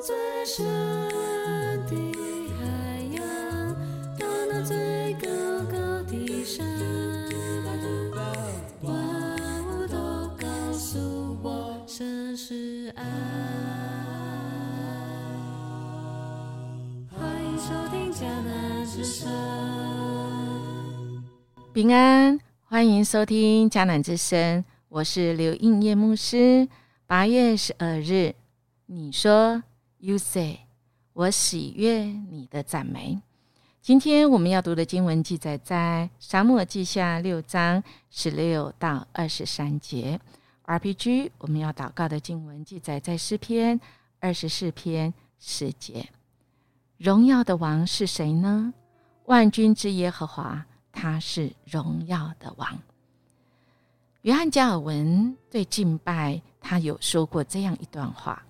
最深的海洋，到那最高高的山，万物都告诉我，神是爱。欢迎收听迦南之声。平安，欢迎收听迦南之声，我是刘应叶牧师。八月十二日，你说，You say，我喜悦你的赞美。今天我们要读的经文记载在《沙漠记下》六章十六到二十三节。RPG 我们要祷告的经文记载在诗篇二十四篇十节。荣耀的王是谁呢？万军之耶和华，他是荣耀的王。约翰加尔文对敬拜，他有说过这样一段话。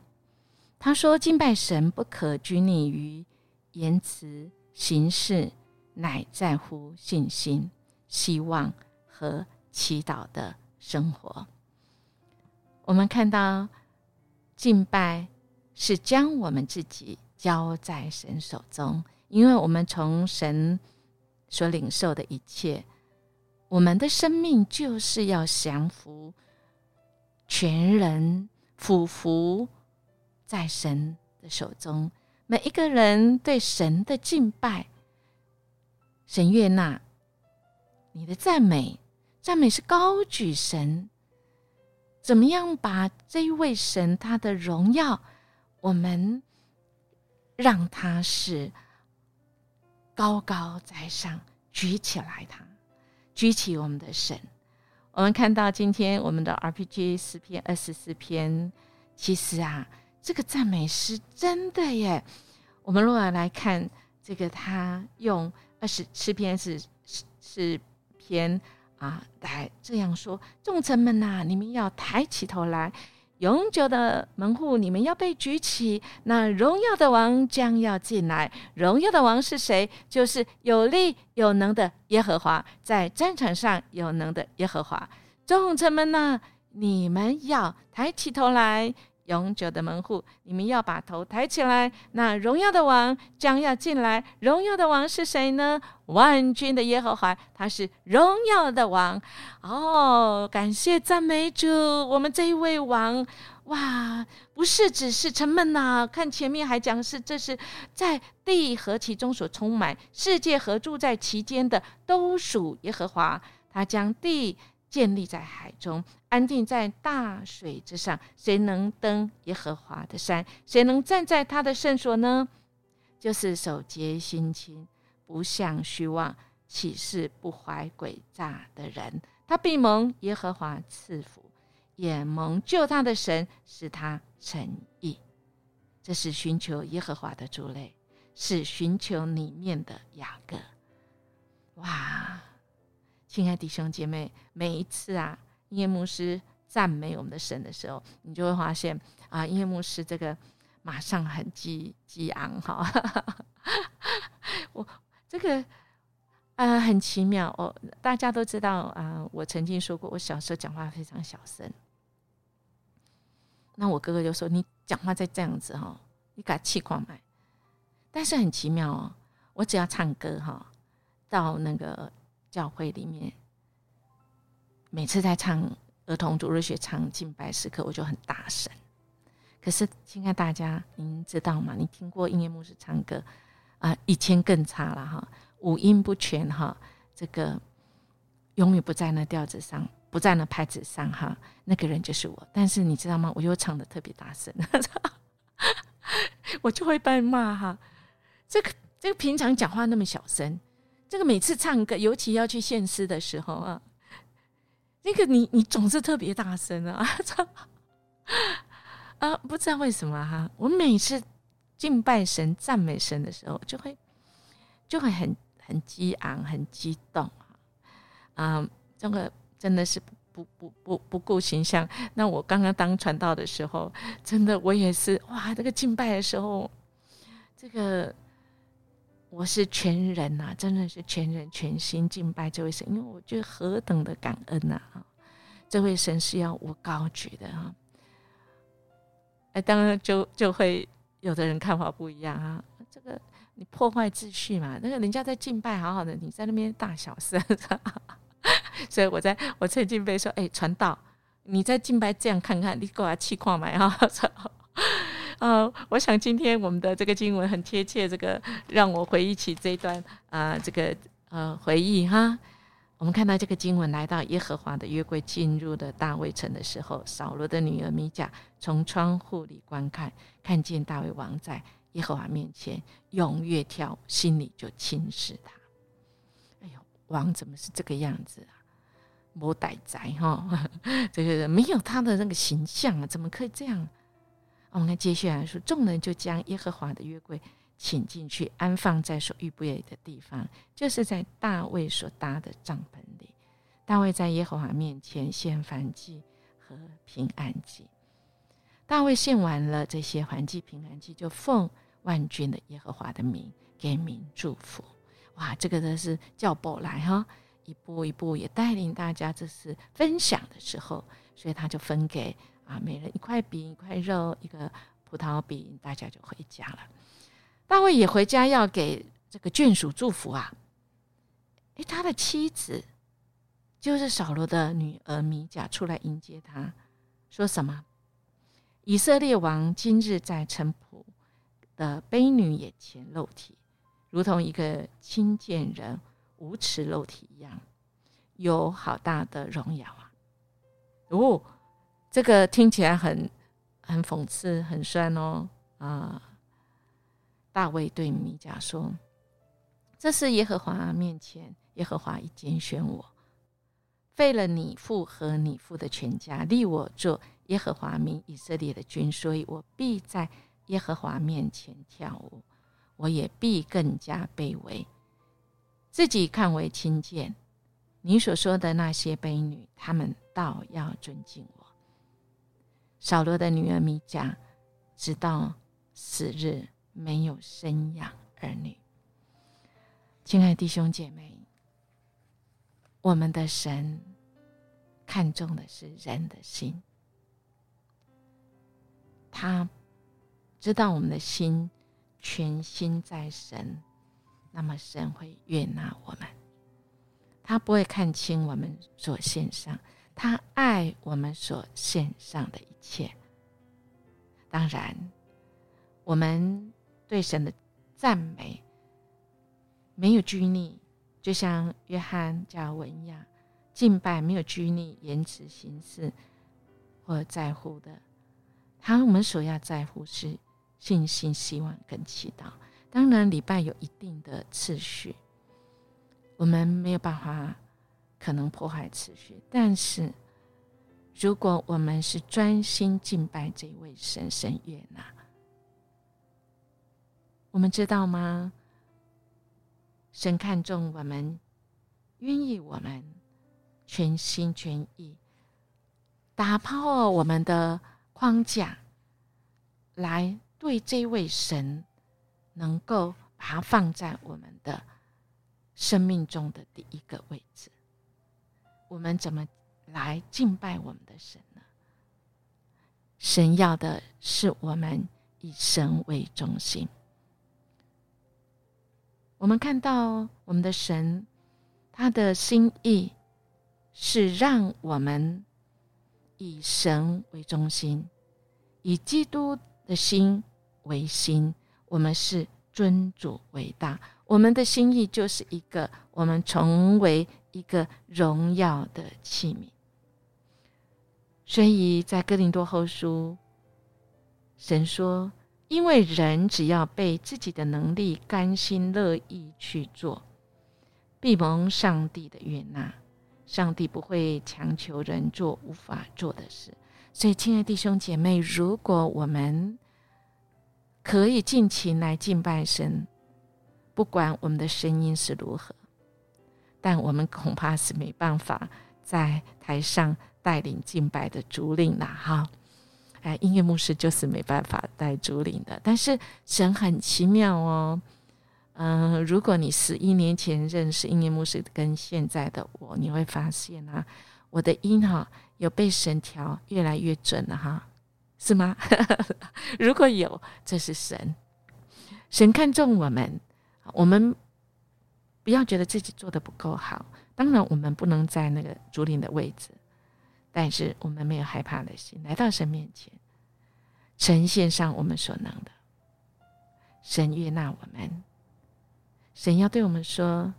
他说：“敬拜神不可拘泥于言辞形式，乃在乎信心、希望和祈祷的生活。”我们看到敬拜是将我们自己交在神手中，因为我们从神所领受的一切。我们的生命就是要降服，全人俯伏在神的手中。每一个人对神的敬拜，神悦纳你的赞美，赞美是高举神。怎么样把这一位神他的荣耀，我们让他是高高在上，举起来他。举起我们的神，我们看到今天我们的 RPG 诗篇二十四篇，其实啊，这个赞美诗真的耶。我们如果来看这个，他用二十诗篇是诗篇啊，来这样说：众臣们呐，你们要抬起头来。永久的门户，你们要被举起。那荣耀的王将要进来。荣耀的王是谁？就是有力有能的耶和华，在战场上有能的耶和华。众臣们呐，你们要抬起头来。永久的门户，你们要把头抬起来。那荣耀的王将要进来。荣耀的王是谁呢？万军的耶和华，他是荣耀的王。哦，感谢赞美主，我们这一位王，哇，不是只是沉闷呐。看前面还讲是，这是在地和其中所充满，世界和住在其间的，都属耶和华。他将地。建立在海中，安定在大水之上。谁能登耶和华的山？谁能站在他的圣所呢？就是守节心清，不向虚妄，起誓不怀诡诈的人。他必蒙耶和华赐福，也蒙救他的神使他诚意。这是寻求耶和华的族类，是寻求里面的雅各。哇！亲爱弟兄姐妹，每一次啊，音乐牧师赞美我们的神的时候，你就会发现啊，音乐牧师这个马上很激激昂哈。我这个啊很奇妙哦，大家都知道啊，我曾经说过，我小时候讲话非常小声。那我哥哥就说：“你讲话再这样子哈，你给他气狂买。”但是很奇妙哦，我只要唱歌哈，到那个。教会里面，每次在唱儿童主日学唱敬拜时刻，我就很大声。可是，亲爱大家，您知道吗？你听过音乐牧师唱歌啊？以前更差了哈，五音不全哈，这个永远不在那调子上，不在那拍子上哈。那个人就是我。但是你知道吗？我又唱的特别大声，我就会被骂哈。这个这个平常讲话那么小声。这个每次唱歌，尤其要去献诗的时候啊，那个你你总是特别大声啊，啊，不知道为什么哈，我每次敬拜神、赞美神的时候，就会就会很很激昂、很激动啊，啊这个真的是不不不不顾形象。那我刚刚当传道的时候，真的我也是哇，这个敬拜的时候，这个。我是全人呐，真的是全人全心敬拜这位神，因为我觉得何等的感恩呐！啊，这位神是要我高举的啊！哎，当然就就会有的人看法不一样啊，这个你破坏秩序嘛，那个人家在敬拜好好的，你在那边大小声，所以我在我趁敬拜说，哎，传道，你在敬拜这样看看，你给我气矿买啊。呃，我想今天我们的这个经文很贴切，这个让我回忆起这一段啊，这个呃回忆哈。我们看到这个经文来到耶和华的约柜进入的大卫城的时候，扫罗的女儿米甲从窗户里观看，看见大卫王在耶和华面前踊跃跳舞，心里就轻视他。哎呦，王怎么是这个样子啊？魔歹宅哈，这 个没有他的那个形象啊，怎么可以这样？我们看接下来说，众人就将耶和华的约柜请进去，安放在所预备的地方，就是在大卫所搭的帐篷里。大卫在耶和华面前献燔祭和平安祭。大卫献完了这些燔祭、平安祭，就奉万军的耶和华的名给民祝福。哇，这个都是叫宝来哈，一步一步也带领大家，这是分享的时候，所以他就分给。啊，每人一块饼，一块肉，一个葡萄饼，大家就回家了。大卫也回家要给这个眷属祝福啊。诶，他的妻子就是扫罗的女儿米甲出来迎接他，说什么？以色列王今日在城仆的卑女眼前露体，如同一个清贱人无耻露体一样，有好大的荣耀啊！哦。这个听起来很很讽刺，很酸哦啊！大卫对米甲说：“这是耶和华面前，耶和华已拣选我，废了你父和你父的全家，立我做耶和华民以色列的君，所以我必在耶和华面前跳舞，我也必更加卑微，自己看为轻贱。你所说的那些卑女，他们倒要尊敬我。”扫罗的女儿米迦，直到死日没有生养儿女。亲爱弟兄姐妹，我们的神看重的是人的心，他知道我们的心全心在神，那么神会悦纳我们。他不会看清我们所献上，他爱我们所献上的一。切，当然，我们对神的赞美没有拘泥，就像约翰加文一样敬拜没有拘泥言辞形式或在乎的，他我们所要在乎是信心、希望跟祈祷。当然，礼拜有一定的次序，我们没有办法可能破坏秩序，但是。如果我们是专心敬拜这位神，神悦纳，我们知道吗？神看重我们，愿意我们全心全意打破我们的框架，来对这位神能够把它放在我们的生命中的第一个位置。我们怎么？来敬拜我们的神呢？神要的是我们以神为中心。我们看到我们的神，他的心意是让我们以神为中心，以基督的心为心。我们是尊主为大，我们的心意就是一个，我们成为一个荣耀的器皿。所以在哥林多后书，神说：“因为人只要被自己的能力甘心乐意去做，必蒙上帝的悦纳。上帝不会强求人做无法做的事。所以，亲爱弟兄姐妹，如果我们可以尽情来敬拜神，不管我们的声音是如何，但我们恐怕是没办法在台上。”带领敬拜的主领了哈，哎，音乐牧师就是没办法带主领的。但是神很奇妙哦，嗯，如果你十一年前认识音乐牧师跟现在的我，你会发现啊，我的音哈有被神调越来越准了哈。是吗？如果有，这是神，神看重我们，我们不要觉得自己做的不够好。当然，我们不能在那个竹林的位置，但是我们没有害怕的心，来到神面前，呈现上我们所能的。神悦纳我们，神要对我们说：“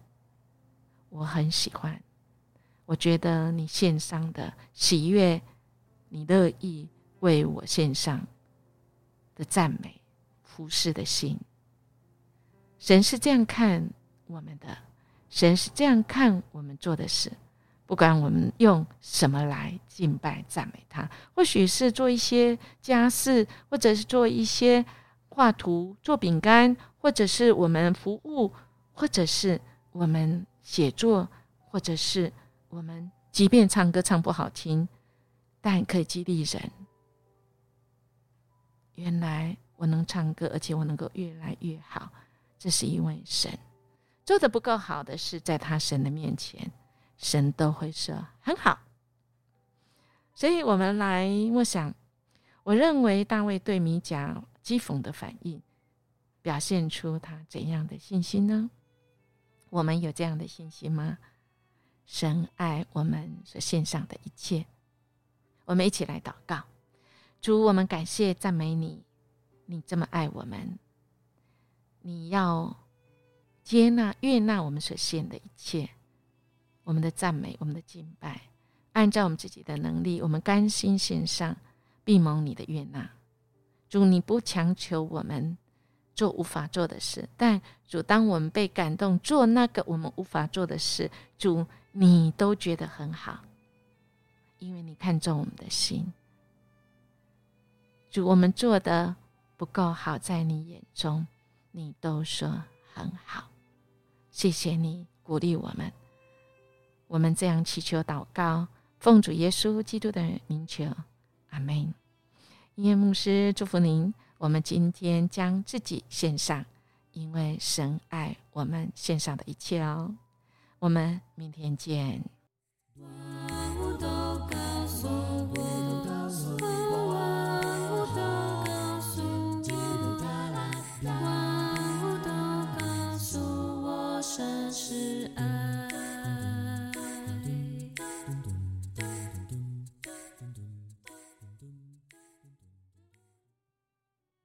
我很喜欢，我觉得你献上的喜悦，你乐意为我献上的赞美、服侍的心。”神是这样看我们的。神是这样看我们做的事，不管我们用什么来敬拜赞美他，或许是做一些家事，或者是做一些画图、做饼干，或者是我们服务，或者是我们写作，或者是我们即便唱歌唱不好听，但可以激励人。原来我能唱歌，而且我能够越来越好，这是因为神。做的不够好的事，在他神的面前，神都会说很好。所以，我们来默想。我认为大卫对米甲讥讽的反应，表现出他怎样的信心呢？我们有这样的信心吗？神爱我们所献上的一切。我们一起来祷告：主，我们感谢赞美你，你这么爱我们，你要。接纳、悦纳我们所献的一切，我们的赞美、我们的敬拜，按照我们自己的能力，我们甘心献上，必蒙你的悦纳。主，你不强求我们做无法做的事，但主，当我们被感动做那个我们无法做的事，主，你都觉得很好，因为你看重我们的心。主，我们做的不够好，在你眼中，你都说很好。谢谢你鼓励我们，我们这样祈求祷告，奉主耶稣基督的名求，阿门。音乐牧师祝福您。我们今天将自己献上，因为神爱我们献上的一切哦。我们明天见。